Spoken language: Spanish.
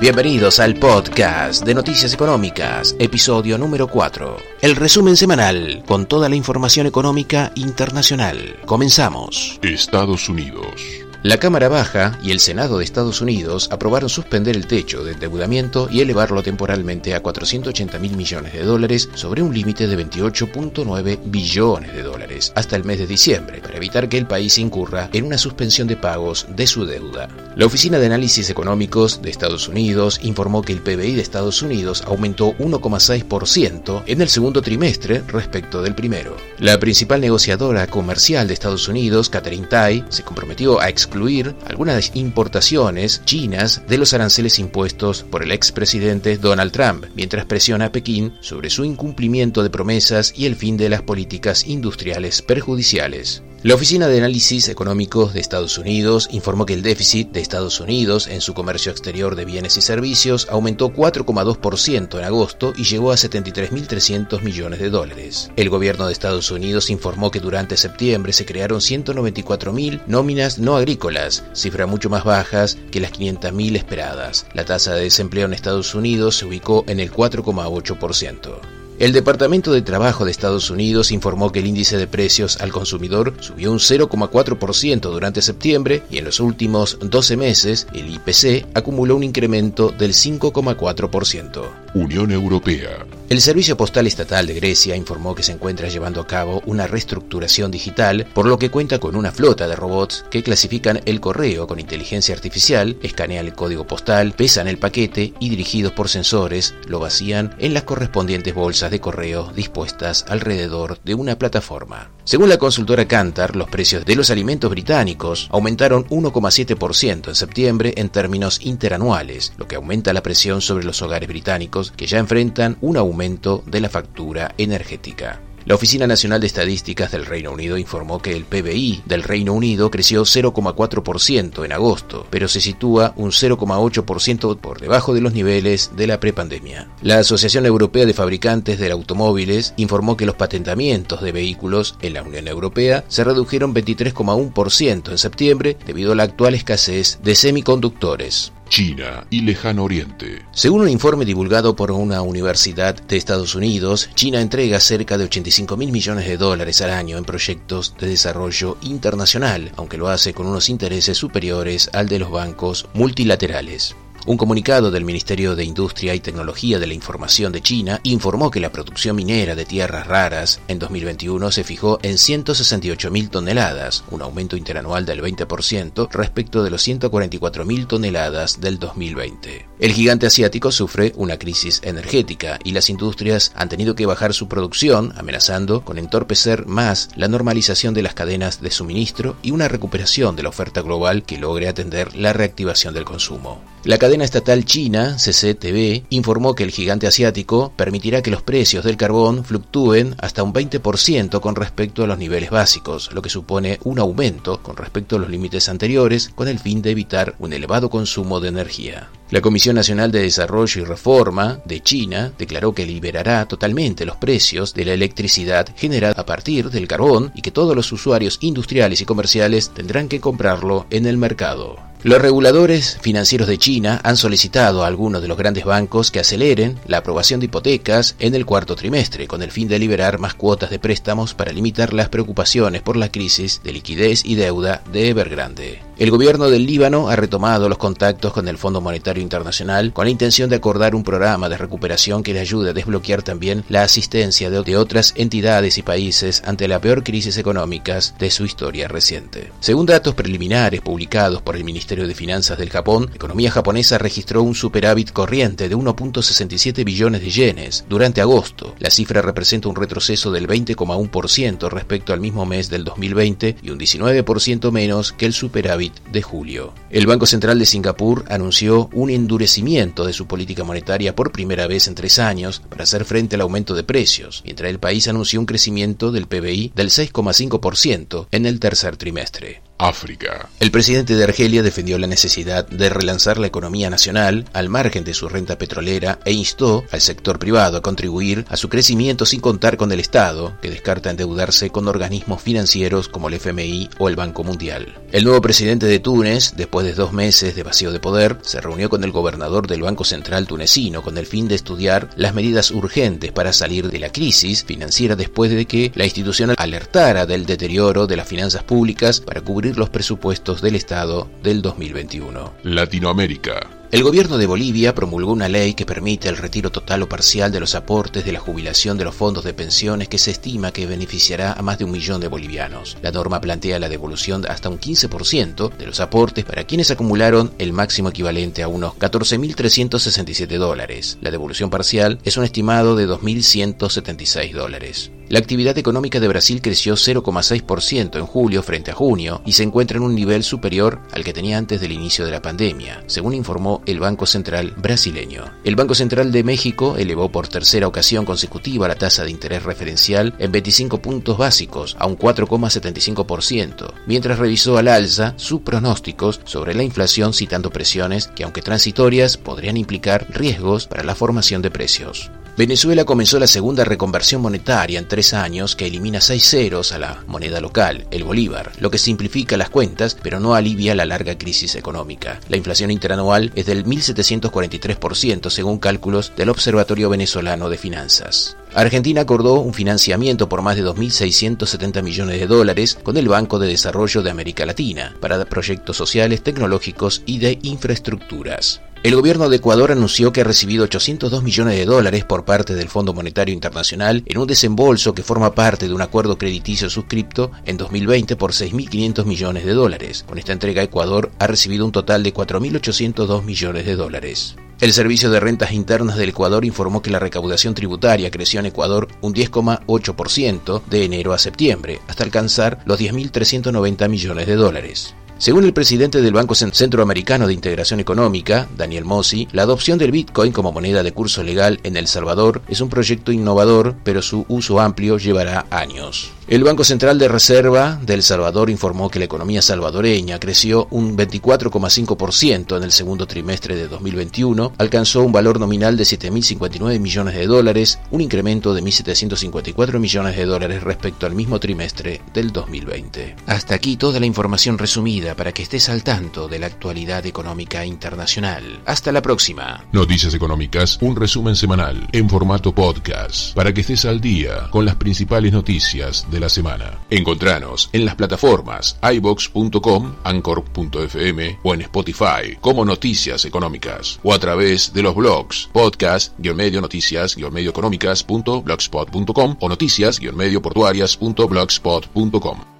Bienvenidos al podcast de Noticias Económicas, episodio número 4. El resumen semanal con toda la información económica internacional. Comenzamos. Estados Unidos. La Cámara Baja y el Senado de Estados Unidos aprobaron suspender el techo de endeudamiento y elevarlo temporalmente a 480 mil millones de dólares sobre un límite de 28.9 billones de dólares hasta el mes de diciembre para evitar que el país incurra en una suspensión de pagos de su deuda. La Oficina de Análisis Económicos de Estados Unidos informó que el PBI de Estados Unidos aumentó 1,6% en el segundo trimestre respecto del primero. La principal negociadora comercial de Estados Unidos, Catherine Tai, se comprometió a excluir algunas importaciones chinas de los aranceles impuestos por el expresidente Donald Trump, mientras presiona a Pekín sobre su incumplimiento de promesas y el fin de las políticas industriales perjudiciales. La Oficina de Análisis Económicos de Estados Unidos informó que el déficit de Estados Unidos en su comercio exterior de bienes y servicios aumentó 4,2% en agosto y llegó a 73.300 millones de dólares. El gobierno de Estados Unidos informó que durante septiembre se crearon 194.000 nóminas no agrícolas, cifra mucho más bajas que las 500.000 esperadas. La tasa de desempleo en Estados Unidos se ubicó en el 4,8%. El Departamento de Trabajo de Estados Unidos informó que el índice de precios al consumidor subió un 0,4% durante septiembre y en los últimos 12 meses el IPC acumuló un incremento del 5,4%. Unión Europea. El Servicio Postal Estatal de Grecia informó que se encuentra llevando a cabo una reestructuración digital, por lo que cuenta con una flota de robots que clasifican el correo con inteligencia artificial, escanean el código postal, pesan el paquete y dirigidos por sensores lo vacían en las correspondientes bolsas de correo dispuestas alrededor de una plataforma. Según la consultora Kantar, los precios de los alimentos británicos aumentaron 1,7% en septiembre en términos interanuales, lo que aumenta la presión sobre los hogares británicos que ya enfrentan un aumento de la factura energética. La Oficina Nacional de Estadísticas del Reino Unido informó que el PBI del Reino Unido creció 0,4% en agosto, pero se sitúa un 0,8% por debajo de los niveles de la prepandemia. La Asociación Europea de Fabricantes de Automóviles informó que los patentamientos de vehículos en la Unión Europea se redujeron 23,1% en septiembre debido a la actual escasez de semiconductores. China y Lejano Oriente. Según un informe divulgado por una universidad de Estados Unidos, China entrega cerca de 85 mil millones de dólares al año en proyectos de desarrollo internacional, aunque lo hace con unos intereses superiores al de los bancos multilaterales. Un comunicado del Ministerio de Industria y Tecnología de la Información de China informó que la producción minera de tierras raras en 2021 se fijó en 168.000 toneladas, un aumento interanual del 20% respecto de los 144.000 toneladas del 2020. El gigante asiático sufre una crisis energética y las industrias han tenido que bajar su producción, amenazando con entorpecer más la normalización de las cadenas de suministro y una recuperación de la oferta global que logre atender la reactivación del consumo. La cadena estatal china, CCTV, informó que el gigante asiático permitirá que los precios del carbón fluctúen hasta un 20% con respecto a los niveles básicos, lo que supone un aumento con respecto a los límites anteriores con el fin de evitar un elevado consumo de energía. La Comisión Nacional de Desarrollo y Reforma de China declaró que liberará totalmente los precios de la electricidad generada a partir del carbón y que todos los usuarios industriales y comerciales tendrán que comprarlo en el mercado. Los reguladores financieros de China han solicitado a algunos de los grandes bancos que aceleren la aprobación de hipotecas en el cuarto trimestre, con el fin de liberar más cuotas de préstamos para limitar las preocupaciones por la crisis de liquidez y deuda de Evergrande. El gobierno del Líbano ha retomado los contactos con el Fondo Monetario Internacional con la intención de acordar un programa de recuperación que le ayude a desbloquear también la asistencia de otras entidades y países ante la peor crisis económica de su historia reciente. Según datos preliminares publicados por el Ministerio de Finanzas del Japón, la economía japonesa registró un superávit corriente de 1.67 billones de yenes durante agosto. La cifra representa un retroceso del 20,1% respecto al mismo mes del 2020 y un 19% menos que el superávit de julio. El Banco Central de Singapur anunció un endurecimiento de su política monetaria por primera vez en tres años para hacer frente al aumento de precios, mientras el país anunció un crecimiento del PBI del 6,5% en el tercer trimestre. África. El presidente de Argelia defendió la necesidad de relanzar la economía nacional al margen de su renta petrolera e instó al sector privado a contribuir a su crecimiento sin contar con el Estado, que descarta endeudarse con organismos financieros como el FMI o el Banco Mundial. El nuevo presidente de Túnez, después de dos meses de vacío de poder, se reunió con el gobernador del Banco Central tunecino con el fin de estudiar las medidas urgentes para salir de la crisis financiera después de que la institución alertara del deterioro de las finanzas públicas para cubrir los presupuestos del Estado del 2021. Latinoamérica. El gobierno de Bolivia promulgó una ley que permite el retiro total o parcial de los aportes de la jubilación de los fondos de pensiones que se estima que beneficiará a más de un millón de bolivianos. La norma plantea la devolución de hasta un 15% de los aportes para quienes acumularon el máximo equivalente a unos 14.367 dólares. La devolución parcial es un estimado de 2.176 dólares. La actividad económica de Brasil creció 0,6% en julio frente a junio y se encuentra en un nivel superior al que tenía antes del inicio de la pandemia, según informó el Banco Central brasileño. El Banco Central de México elevó por tercera ocasión consecutiva la tasa de interés referencial en 25 puntos básicos a un 4,75%, mientras revisó al alza sus pronósticos sobre la inflación citando presiones que aunque transitorias podrían implicar riesgos para la formación de precios. Venezuela comenzó la segunda reconversión monetaria en tres años que elimina seis ceros a la moneda local, el bolívar, lo que simplifica las cuentas pero no alivia la larga crisis económica. La inflación interanual es del 1.743% según cálculos del Observatorio Venezolano de Finanzas. Argentina acordó un financiamiento por más de 2.670 millones de dólares con el Banco de Desarrollo de América Latina para proyectos sociales, tecnológicos y de infraestructuras. El gobierno de Ecuador anunció que ha recibido 802 millones de dólares por parte del Fondo Monetario Internacional en un desembolso que forma parte de un acuerdo crediticio suscripto en 2020 por 6.500 millones de dólares. Con esta entrega, Ecuador ha recibido un total de 4.802 millones de dólares. El Servicio de Rentas Internas del Ecuador informó que la recaudación tributaria creció en Ecuador un 10,8% de enero a septiembre, hasta alcanzar los 10.390 millones de dólares. Según el presidente del Banco Centroamericano de Integración Económica, Daniel Mossi, la adopción del Bitcoin como moneda de curso legal en El Salvador es un proyecto innovador, pero su uso amplio llevará años. El Banco Central de Reserva de El Salvador informó que la economía salvadoreña creció un 24,5% en el segundo trimestre de 2021, alcanzó un valor nominal de 7.059 millones de dólares, un incremento de 1.754 millones de dólares respecto al mismo trimestre del 2020. Hasta aquí toda la información resumida para que estés al tanto de la actualidad económica internacional. Hasta la próxima. Noticias Económicas, un resumen semanal en formato podcast, para que estés al día con las principales noticias de la semana. Encontranos en las plataformas ibox.com, anchor.fm o en Spotify como Noticias Económicas o a través de los blogs podcast-medio noticias-medio económicas.blogspot.com o noticias-medio portuarias.blogspot.com.